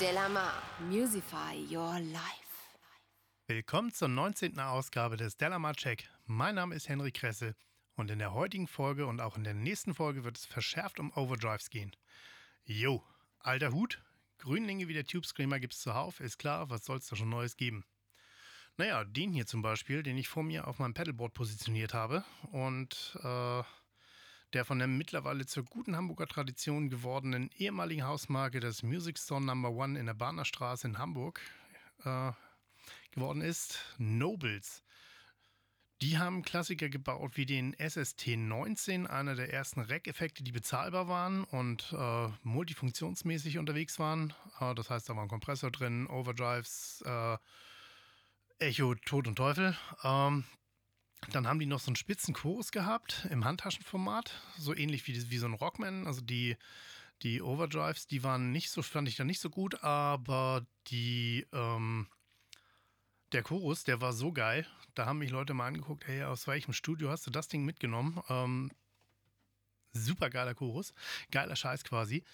Delamar, Musify Your Life. Willkommen zur 19. Ausgabe des Delamar Check. Mein Name ist Henry Kresse und in der heutigen Folge und auch in der nächsten Folge wird es verschärft um Overdrives gehen. Jo, alter Hut, Grünlinge wie der Tube Screamer gibt es zuhauf, ist klar, was soll es da schon Neues geben? Naja, den hier zum Beispiel, den ich vor mir auf meinem Pedalboard positioniert habe und äh, der von der mittlerweile zur guten Hamburger Tradition gewordenen ehemaligen Hausmarke des Music Store Number One in der Bahner Straße in Hamburg äh, geworden ist, Nobles. Die haben Klassiker gebaut wie den SST 19, einer der ersten Rack-Effekte, die bezahlbar waren und äh, multifunktionsmäßig unterwegs waren. Äh, das heißt, da war ein Kompressor drin, Overdrives, äh, Echo, Tod und Teufel. Ähm, dann haben die noch so einen spitzen Chorus gehabt im Handtaschenformat, so ähnlich wie, wie so ein Rockman. Also die, die Overdrives, die waren nicht so, fand ich da nicht so gut, aber die, ähm, der Chorus, der war so geil. Da haben mich Leute mal angeguckt, hey, aus welchem Studio hast du das Ding mitgenommen? Ähm, super geiler Chorus, geiler Scheiß quasi.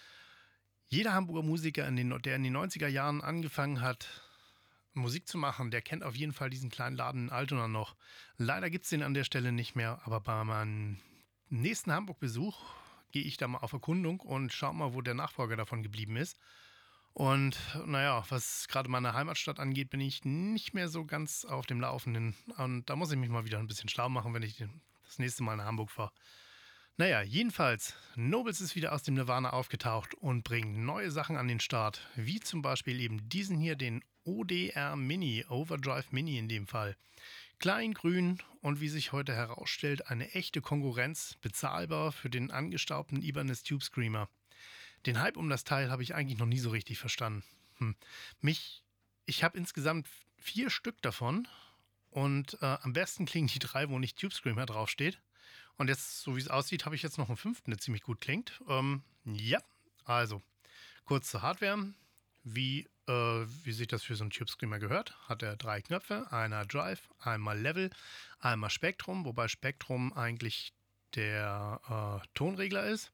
Jeder Hamburger Musiker, in den, der in den 90er Jahren angefangen hat, Musik zu machen, der kennt auf jeden Fall diesen kleinen Laden in Altona noch. Leider gibt es den an der Stelle nicht mehr, aber bei meinem nächsten Hamburg-Besuch gehe ich da mal auf Erkundung und schaue mal, wo der Nachfolger davon geblieben ist. Und naja, was gerade meine Heimatstadt angeht, bin ich nicht mehr so ganz auf dem Laufenden. Und da muss ich mich mal wieder ein bisschen schlau machen, wenn ich das nächste Mal nach Hamburg fahre. Naja, jedenfalls, Nobles ist wieder aus dem Nirvana aufgetaucht und bringt neue Sachen an den Start, wie zum Beispiel eben diesen hier, den ODR Mini, Overdrive Mini in dem Fall. Klein, grün und wie sich heute herausstellt, eine echte Konkurrenz, bezahlbar für den angestaubten Ibanez Tube Screamer. Den Hype um das Teil habe ich eigentlich noch nie so richtig verstanden. Hm. Mich, ich habe insgesamt vier Stück davon und äh, am besten klingen die drei, wo nicht Tube Screamer draufsteht. Und jetzt, so wie es aussieht, habe ich jetzt noch einen fünften, der ziemlich gut klingt. Ähm, ja, also kurz zur Hardware. Wie, äh, wie sich das für so einen Tube Screamer gehört, hat er drei Knöpfe: einmal Drive, einmal Level, einmal Spektrum, wobei Spektrum eigentlich der äh, Tonregler ist.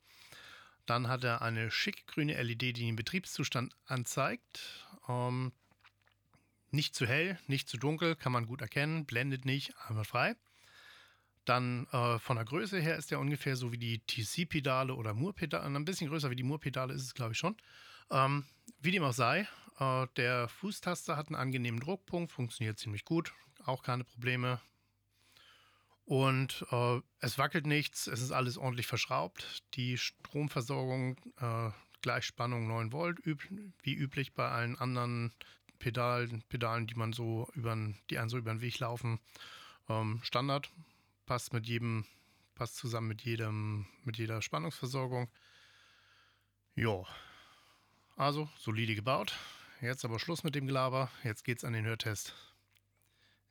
Dann hat er eine schicke grüne LED, die den Betriebszustand anzeigt. Ähm, nicht zu hell, nicht zu dunkel, kann man gut erkennen, blendet nicht, einmal frei. Dann äh, von der Größe her ist der ungefähr so wie die TC-Pedale oder Moore-Pedale. Ein bisschen größer wie die Moore-Pedale ist es, glaube ich, schon. Ähm, wie dem auch sei, äh, der Fußtaster hat einen angenehmen Druckpunkt, funktioniert ziemlich gut, auch keine Probleme. Und äh, es wackelt nichts, es ist alles ordentlich verschraubt. Die Stromversorgung, äh, Gleichspannung 9 Volt, üb wie üblich bei allen anderen Pedalen, Pedalen, die man so über, die einen so über den Weg laufen. Ähm, Standard passt mit jedem, passt zusammen mit jedem, mit jeder Spannungsversorgung. Ja, also solide gebaut. Jetzt aber Schluss mit dem Gelaber. Jetzt geht's an den Hörtest.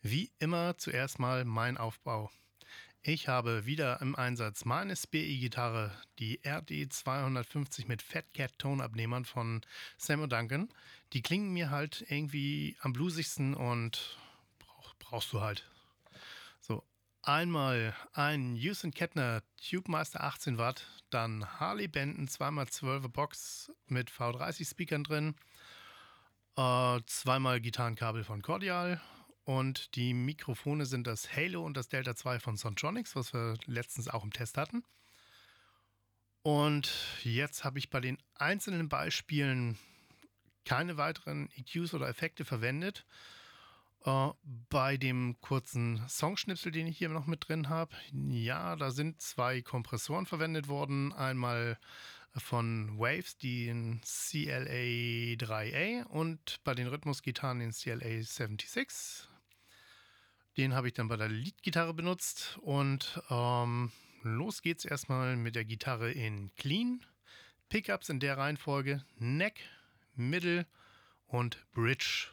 Wie immer zuerst mal mein Aufbau. Ich habe wieder im Einsatz meine SPI-Gitarre, die RD250 mit Fat Cat Tonabnehmern von Sam Duncan. Die klingen mir halt irgendwie am bluesigsten und brauch, brauchst du halt. Einmal ein Houston Kettner Tube Master 18 Watt, dann Harley Benton 2x12 Box mit V30 Speakern drin, äh, zweimal Gitarrenkabel von Cordial und die Mikrofone sind das Halo und das Delta 2 von Sontronics, was wir letztens auch im Test hatten. Und jetzt habe ich bei den einzelnen Beispielen keine weiteren EQs oder Effekte verwendet. Äh, bei dem kurzen Songschnipsel, den ich hier noch mit drin habe, ja, da sind zwei Kompressoren verwendet worden. Einmal von Waves, den CLA 3A und bei den Rhythmusgitarren den CLA 76. Den habe ich dann bei der Leadgitarre benutzt und ähm, los geht's erstmal mit der Gitarre in Clean. Pickups in der Reihenfolge Neck, Middle und Bridge.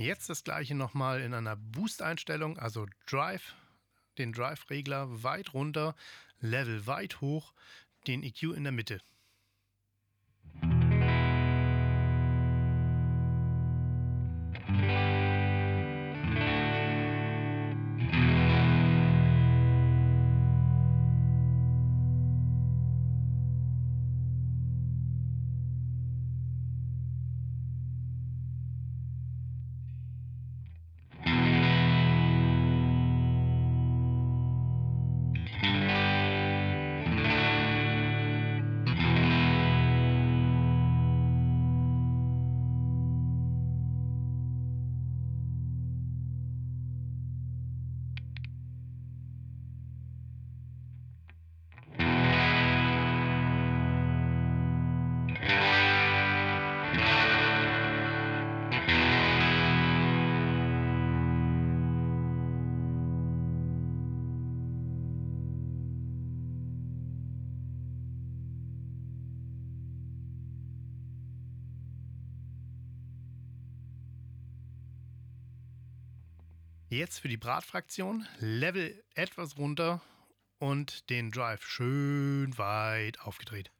Jetzt das gleiche nochmal in einer Boost-Einstellung, also Drive, den Drive-Regler weit runter, Level weit hoch, den EQ in der Mitte. Jetzt für die Bratfraktion Level etwas runter und den Drive schön weit aufgedreht.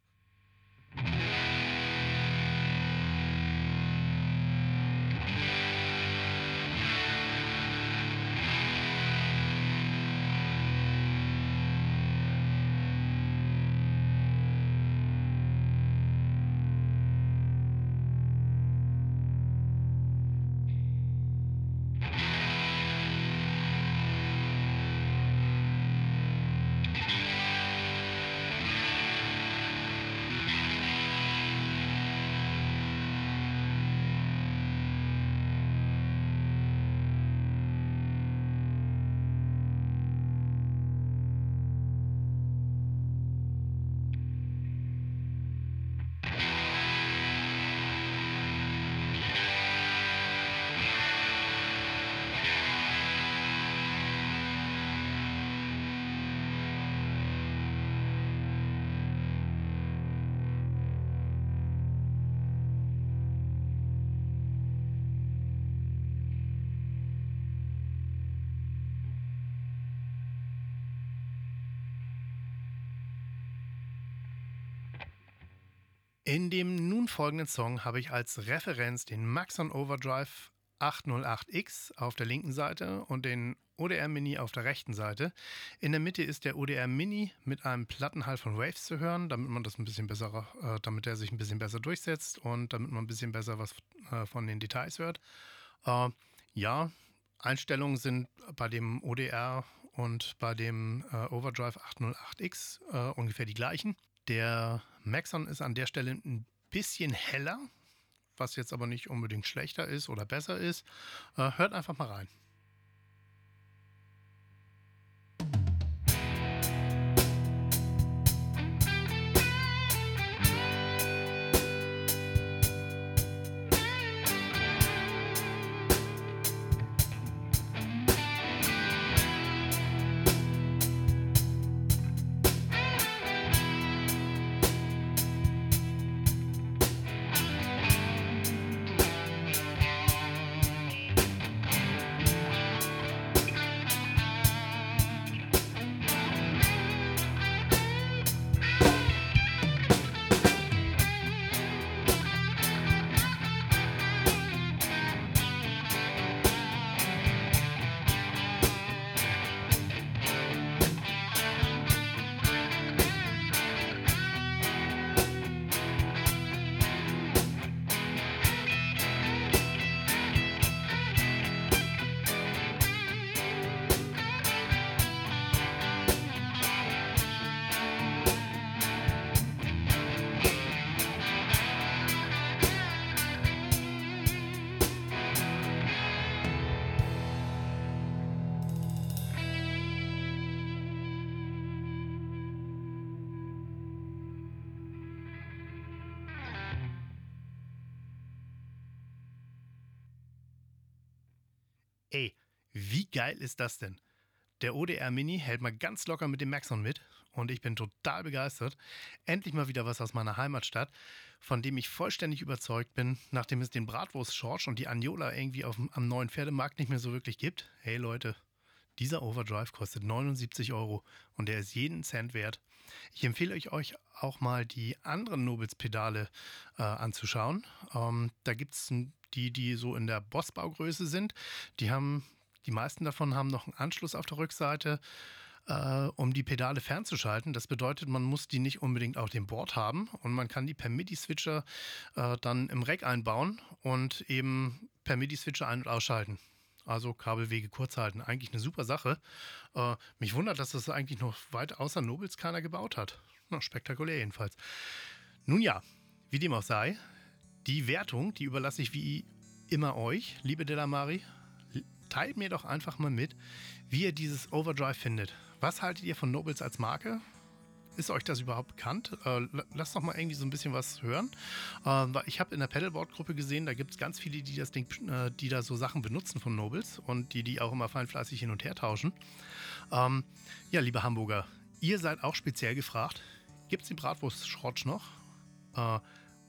In dem nun folgenden Song habe ich als Referenz den Maxon Overdrive 808X auf der linken Seite und den ODR Mini auf der rechten Seite. In der Mitte ist der ODR Mini mit einem Plattenhall von Waves zu hören, damit man das ein bisschen besser, äh, damit er sich ein bisschen besser durchsetzt und damit man ein bisschen besser was äh, von den Details hört. Äh, ja, Einstellungen sind bei dem ODR und bei dem äh, Overdrive 808X äh, ungefähr die gleichen. Der Maxon ist an der Stelle ein bisschen heller, was jetzt aber nicht unbedingt schlechter ist oder besser ist. Äh, hört einfach mal rein. Ey, wie geil ist das denn? der ODR Mini hält mal ganz locker mit dem Maxon mit und ich bin total begeistert. Endlich mal wieder was aus meiner Heimatstadt, von dem ich vollständig überzeugt bin, nachdem es den Bratwurst Schorsch und die Anjola irgendwie auf, am neuen Pferdemarkt nicht mehr so wirklich gibt. Hey Leute, dieser Overdrive kostet 79 Euro und der ist jeden Cent wert. Ich empfehle euch auch mal die anderen Nobels-Pedale äh, anzuschauen. Ähm, da gibt es die, die so in der Bossbaugröße sind. Die haben, die meisten davon haben noch einen Anschluss auf der Rückseite äh, um die Pedale fernzuschalten. Das bedeutet, man muss die nicht unbedingt auf dem Board haben und man kann die per MIDI-Switcher äh, dann im Rack einbauen und eben per MIDI-Switcher ein- und ausschalten. Also Kabelwege kurz halten. Eigentlich eine super Sache. Äh, mich wundert, dass das eigentlich noch weit außer Nobels keiner gebaut hat. Na, spektakulär jedenfalls. Nun ja, wie dem auch sei, die Wertung, die überlasse ich wie immer euch, liebe Delamari. Teilt mir doch einfach mal mit, wie ihr dieses Overdrive findet. Was haltet ihr von Nobles als Marke? Ist euch das überhaupt bekannt? Äh, lasst doch mal irgendwie so ein bisschen was hören. Äh, ich habe in der Pedalboard-Gruppe gesehen, da gibt es ganz viele, die das Ding, äh, die da so Sachen benutzen von Nobles und die die auch immer fein fleißig hin und her tauschen. Ähm, ja, liebe Hamburger, ihr seid auch speziell gefragt. Gibt es die Bratwurst-Schrotsch noch? Äh,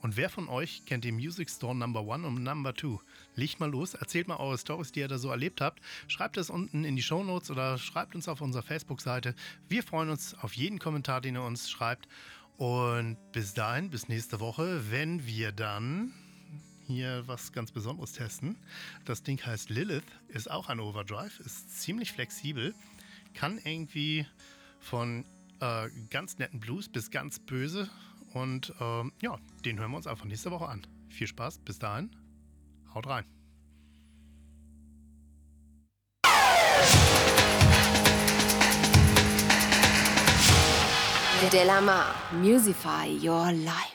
und wer von euch kennt den Music Store Number One und Number Two? Legt mal los, erzählt mal eure Stories, die ihr da so erlebt habt. Schreibt es unten in die Show Notes oder schreibt uns auf unserer Facebook-Seite. Wir freuen uns auf jeden Kommentar, den ihr uns schreibt. Und bis dahin, bis nächste Woche, wenn wir dann hier was ganz Besonderes testen. Das Ding heißt Lilith, ist auch ein Overdrive, ist ziemlich flexibel, kann irgendwie von äh, ganz netten Blues bis ganz böse und ähm, ja, den hören wir uns einfach nächste Woche an. Viel Spaß, bis dahin. Haut rein. Delamar, musify your life.